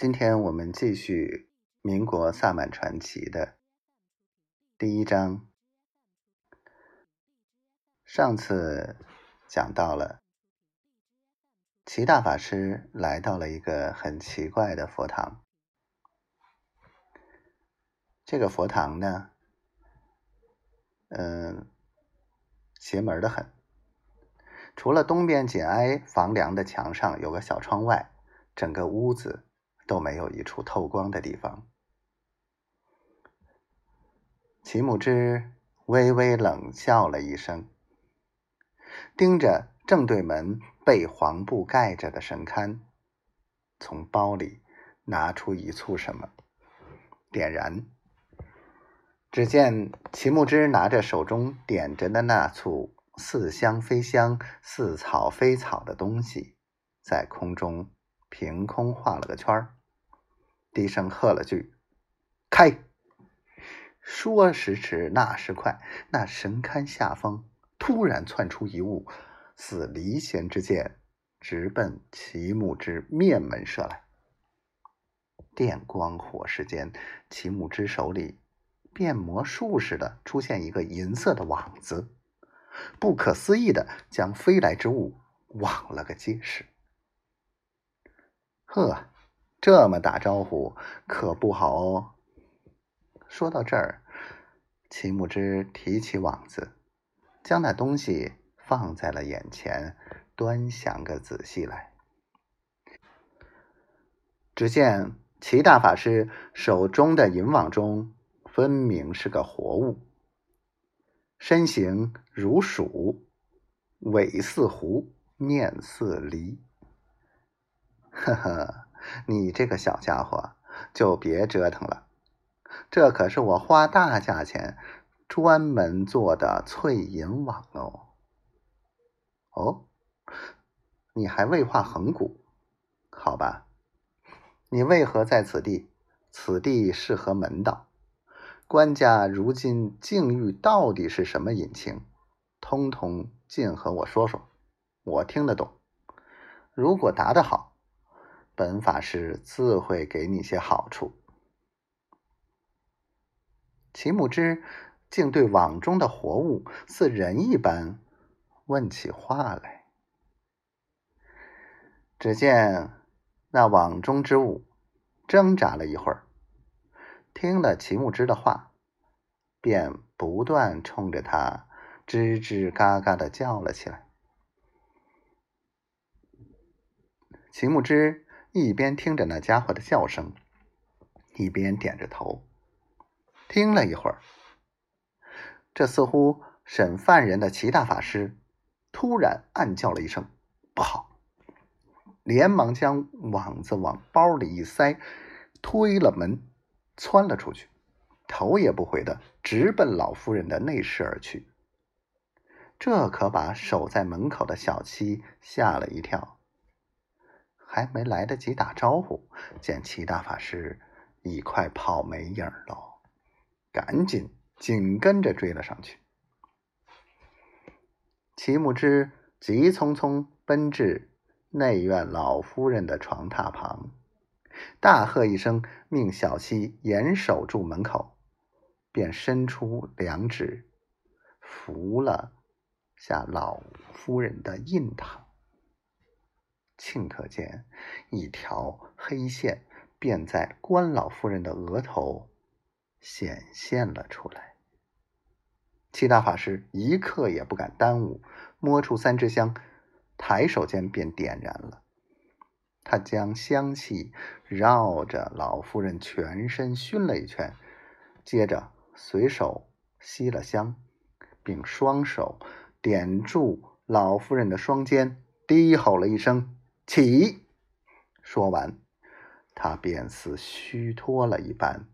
今天我们继续民国萨满传奇的第一章。上次讲到了齐大法师来到了一个很奇怪的佛堂。这个佛堂呢，嗯，邪门的很。除了东边紧挨房梁的墙上有个小窗外，整个屋子。都没有一处透光的地方。齐木之微微冷笑了一声，盯着正对门被黄布盖着的神龛，从包里拿出一簇什么，点燃。只见齐木之拿着手中点着的那簇似香非香、似草非草的东西，在空中凭空画了个圈儿。低声喝了句：“开！”说时迟，那时快，那神龛下方突然窜出一物，似离弦之箭，直奔齐木之面门射来。电光火石间，齐木之手里变魔术似的出现一个银色的网子，不可思议的将飞来之物网了个结实。呵！这么打招呼可不好哦。说到这儿，齐木之提起网子，将那东西放在了眼前，端详个仔细来。只见齐大法师手中的银网中，分明是个活物，身形如鼠，尾似狐，面似狸。呵呵。你这个小家伙，就别折腾了。这可是我花大价钱专门做的翠银网哦。哦，你还未画横骨？好吧。你为何在此地？此地适合门道。官家如今境遇到底是什么隐情？通通尽和我说说，我听得懂。如果答得好。本法师自会给你些好处。齐木之竟对网中的活物似人一般问起话来。只见那网中之物挣扎了一会儿，听了齐木之的话，便不断冲着他吱吱嘎嘎的叫了起来。秦牧之。一边听着那家伙的笑声，一边点着头。听了一会儿，这似乎审犯人的齐大法师突然暗叫了一声“不好”，连忙将网子往包里一塞，推了门，窜了出去，头也不回的直奔老夫人的内室而去。这可把守在门口的小七吓了一跳。还没来得及打招呼，见齐大法师已快跑没影了，赶紧紧跟着追了上去。齐木之急匆匆奔至内院老夫人的床榻旁，大喝一声，命小七严守住门口，便伸出两指扶了下老夫人的印堂。顷刻间，一条黑线便在关老夫人的额头显现了出来。七大法师一刻也不敢耽误，摸出三支香，抬手间便点燃了。他将香气绕着老夫人全身熏了一圈，接着随手吸了香，并双手点住老夫人的双肩，低吼了一声。起！说完，他便似虚脱了一般，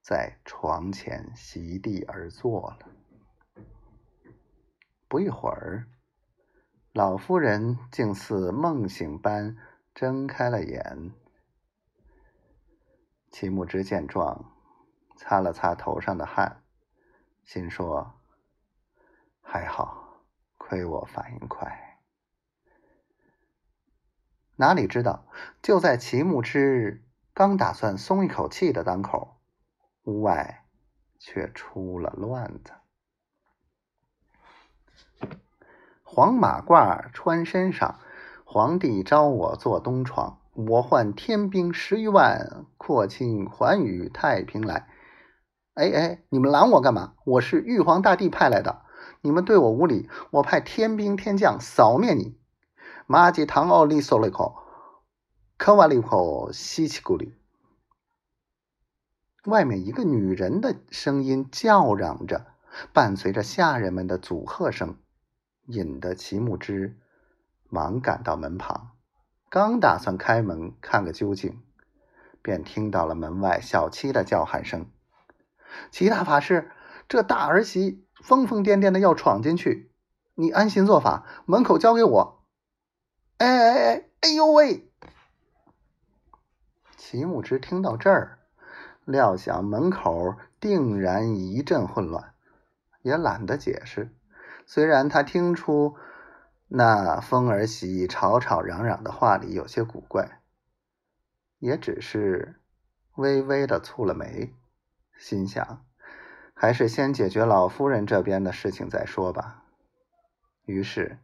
在床前席地而坐了。不一会儿，老夫人竟似梦醒般睁开了眼。齐木之见状，擦了擦头上的汗，心说：“还好，亏我反应快。”哪里知道，就在齐木之刚打算松一口气的当口，屋外却出了乱子。黄马褂穿身上，皇帝召我坐东床。我唤天兵十余万，扩清寰宇太平来。哎哎，你们拦我干嘛？我是玉皇大帝派来的，你们对我无礼，我派天兵天将扫灭你。马吉唐奥利索利口，科瓦利口西奇古里。外面一个女人的声音叫嚷着，伴随着下人们的阻喝声，引得齐木之忙赶到门旁。刚打算开门看个究竟，便听到了门外小七的叫喊声：“齐大法师，这大儿媳疯疯癫癫的要闯进去，你安心做法，门口交给我。”哎哎哎！哎呦喂！齐木之听到这儿，料想门口定然一阵混乱，也懒得解释。虽然他听出。那风儿媳吵吵嚷嚷的话里有些古怪，也只是微微的蹙了眉，心想还是先解决老夫人这边的事情再说吧。于是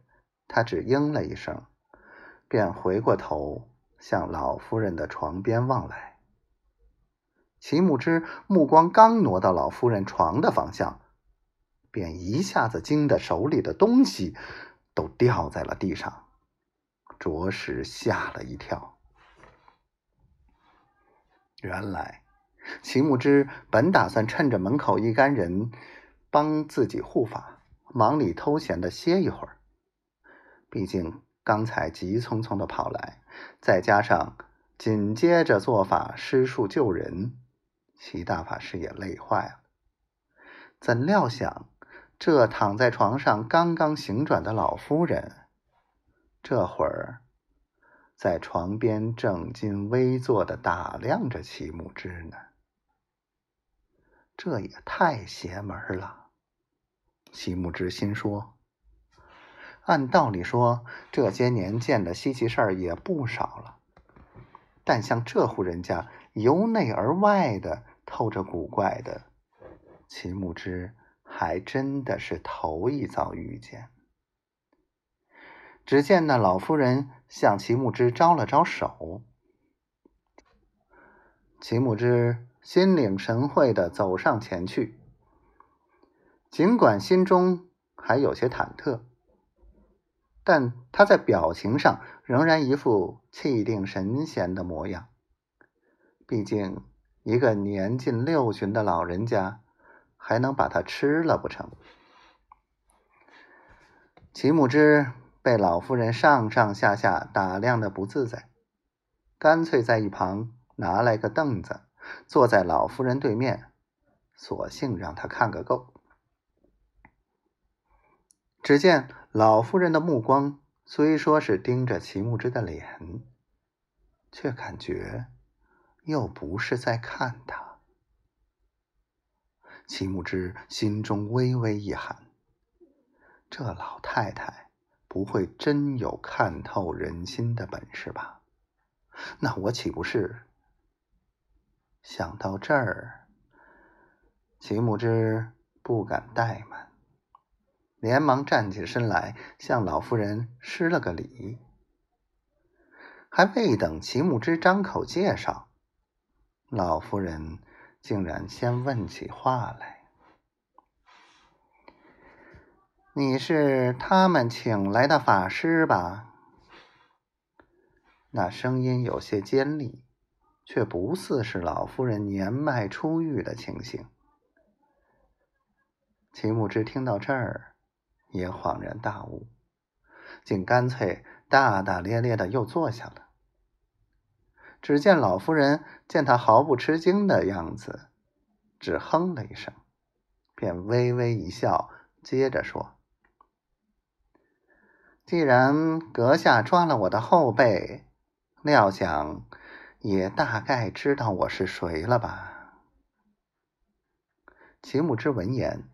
他只应了一声，便回过头向老夫人的床边望来。齐木之目光刚挪到老夫人床的方向，便一下子惊得手里的东西。都掉在了地上，着实吓了一跳。原来齐木之本打算趁着门口一干人帮自己护法，忙里偷闲的歇一会儿。毕竟刚才急匆匆的跑来，再加上紧接着做法施术救人，齐大法师也累坏了。怎料想。这躺在床上刚刚醒转的老夫人，这会儿在床边正襟危坐的打量着齐木之呢。这也太邪门了！齐木之心说：“按道理说，这些年见的稀奇事儿也不少了，但像这户人家由内而外的透着古怪的，齐木之。”还真的是头一遭遇见。只见那老夫人向齐木之招了招手，齐木之心领神会的走上前去，尽管心中还有些忐忑，但他在表情上仍然一副气定神闲的模样。毕竟一个年近六旬的老人家。还能把它吃了不成？齐木之被老夫人上上下下打量的不自在，干脆在一旁拿来个凳子，坐在老夫人对面，索性让她看个够。只见老夫人的目光虽说是盯着齐木之的脸，却感觉又不是在看他。齐木之心中微微一寒，这老太太不会真有看透人心的本事吧？那我岂不是……想到这儿，齐木之不敢怠慢，连忙站起身来，向老夫人施了个礼。还未等齐木之张口介绍，老夫人。竟然先问起话来：“你是他们请来的法师吧？”那声音有些尖利，却不似是老夫人年迈初愈的情形。齐木之听到这儿，也恍然大悟，竟干脆大大咧咧的又坐下了。只见老夫人见他毫不吃惊的样子，只哼了一声，便微微一笑，接着说：“既然阁下抓了我的后背，料想也大概知道我是谁了吧？”齐木之闻言，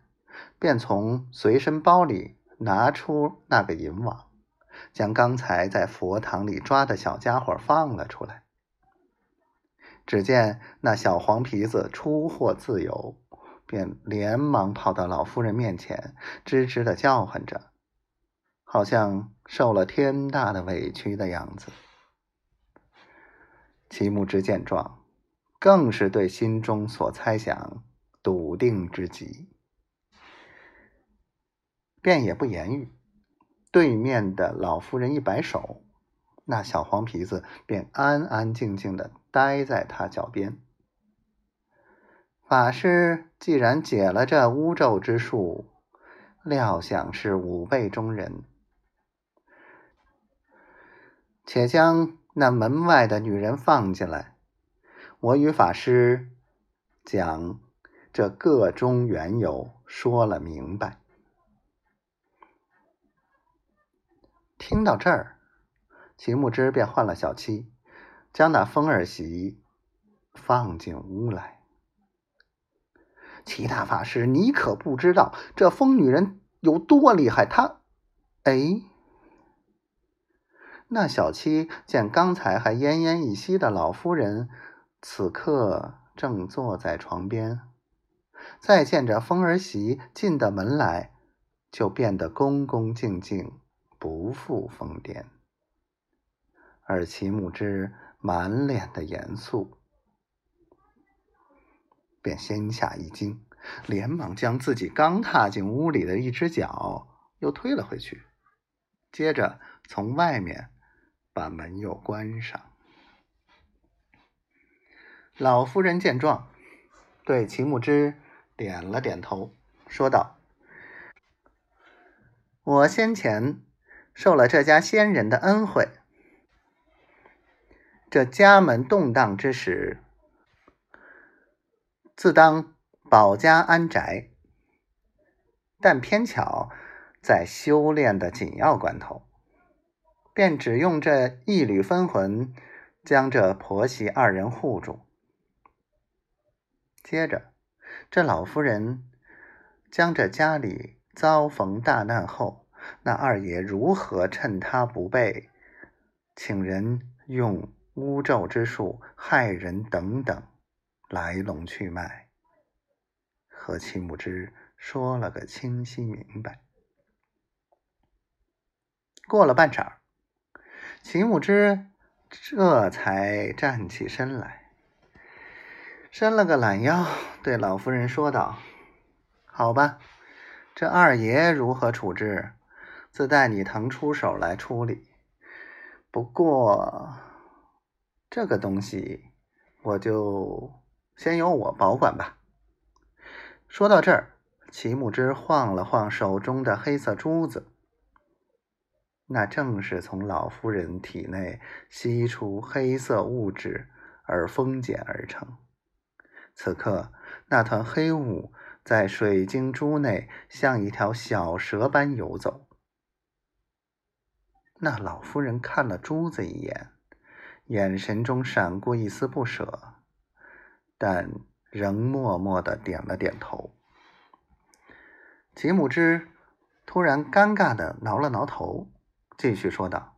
便从随身包里拿出那个银网，将刚才在佛堂里抓的小家伙放了出来。只见那小黄皮子出获自由，便连忙跑到老夫人面前，吱吱的叫唤着，好像受了天大的委屈的样子。齐木之见状，更是对心中所猜想笃定之极，便也不言语。对面的老夫人一摆手。那小黄皮子便安安静静的待在他脚边。法师既然解了这巫咒之术，料想是五辈中人，且将那门外的女人放进来，我与法师将这个中缘由说了明白。听到这儿。秦牧之便换了小七，将那风儿媳放进屋来。齐大法师，你可不知道这疯女人有多厉害。她，哎，那小七见刚才还奄奄一息的老夫人，此刻正坐在床边，再见着风儿媳进的门来，就变得恭恭敬敬，不复疯癫。而齐木之满脸的严肃，便心下一惊，连忙将自己刚踏进屋里的一只脚又推了回去，接着从外面把门又关上。老夫人见状，对齐木之点了点头，说道：“我先前受了这家仙人的恩惠。”这家门动荡之时，自当保家安宅。但偏巧在修炼的紧要关头，便只用这一缕分魂，将这婆媳二人护住。接着，这老夫人将这家里遭逢大难后，那二爷如何趁他不备，请人用。巫咒之术害人等等，来龙去脉，和齐木之说了个清晰明白。过了半晌，齐木之这才站起身来，伸了个懒腰，对老夫人说道：“好吧，这二爷如何处置，自带你腾出手来处理。不过……”这个东西，我就先由我保管吧。说到这儿，齐木之晃了晃手中的黑色珠子，那正是从老夫人体内吸出黑色物质而封减而成。此刻，那团黑雾在水晶珠内像一条小蛇般游走。那老夫人看了珠子一眼。眼神中闪过一丝不舍，但仍默默的点了点头。吉姆之突然尴尬的挠了挠头，继续说道：“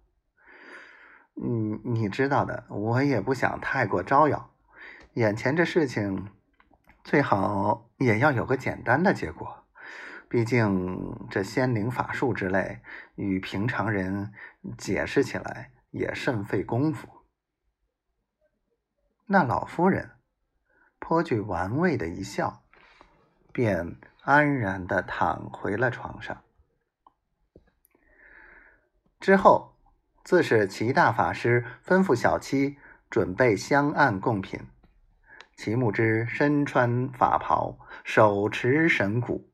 嗯，你知道的，我也不想太过招摇。眼前这事情，最好也要有个简单的结果。毕竟这仙灵法术之类，与平常人解释起来也甚费功夫。”那老夫人颇具玩味的一笑，便安然的躺回了床上。之后，自是齐大法师吩咐小七准备香案贡品。齐木之身穿法袍，手持神鼓，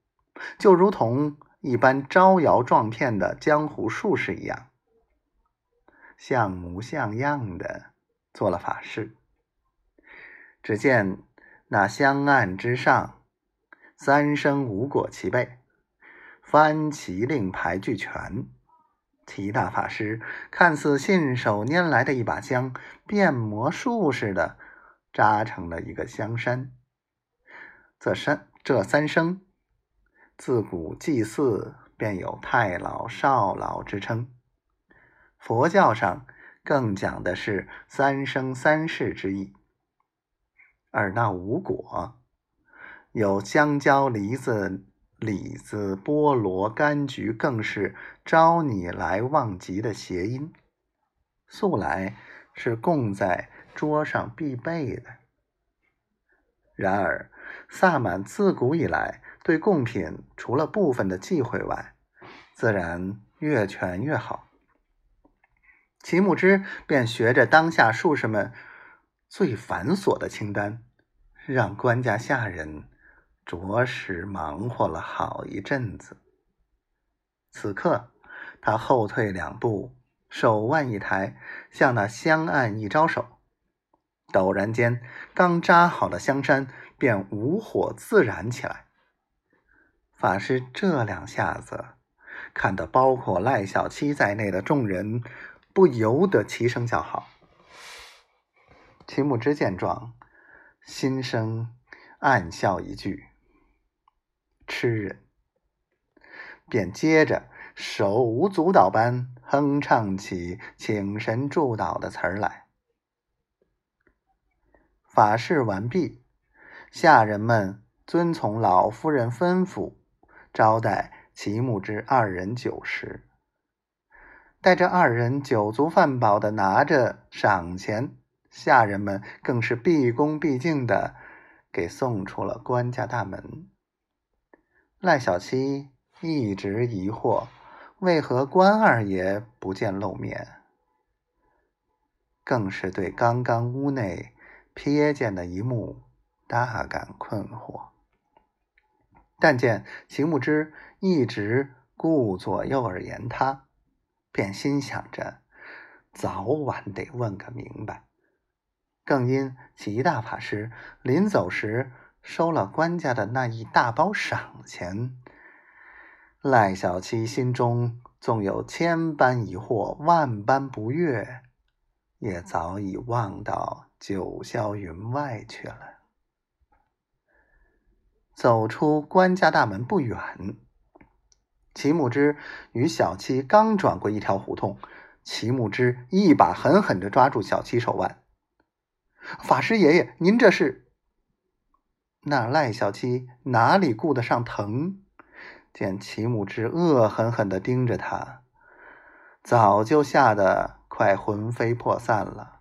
就如同一般招摇撞骗的江湖术士一样，像模像样的做了法事。只见那香案之上，三生五果齐备，翻旗令牌俱全。齐大法师看似信手拈来的一把香，变魔术似的扎成了一个香山。这山这三生，自古祭祀便有太老少老之称，佛教上更讲的是三生三世之意。而那无果，有香蕉、梨子、李子、菠萝、柑橘，更是招你来忘极的谐音，素来是供在桌上必备的。然而，萨满自古以来对贡品，除了部分的忌讳外，自然越全越好。齐木之便学着当下术士们最繁琐的清单，让官家下人着实忙活了好一阵子。此刻，他后退两步，手腕一抬，向那香案一招手，陡然间，刚扎好的香山便无火自燃起来。法师这两下子，看得包括赖小七在内的众人。不由得齐声叫好。秦牧之见状，心生暗笑一句：“痴人。”便接着手舞足蹈般哼唱起请神祝祷的词儿来。法事完毕，下人们遵从老夫人吩咐，招待齐木之二人酒食。待这二人酒足饭饱的拿着赏钱，下人们更是毕恭毕敬的给送出了官家大门。赖小七一直疑惑，为何关二爷不见露面，更是对刚刚屋内瞥见的一幕大感困惑。但见秦牧之一直顾左右而言他。便心想着，早晚得问个明白。更因齐大法师临走时收了官家的那一大包赏钱，赖小七心中纵有千般疑惑、万般不悦，也早已忘到九霄云外去了。走出官家大门不远。齐木之与小七刚转过一条胡同，齐木之一把狠狠的抓住小七手腕。法师爷爷，您这是？那赖小七哪里顾得上疼？见齐木之恶狠狠的盯着他，早就吓得快魂飞魄散了，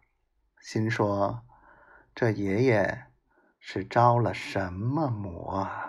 心说：这爷爷是着了什么魔啊？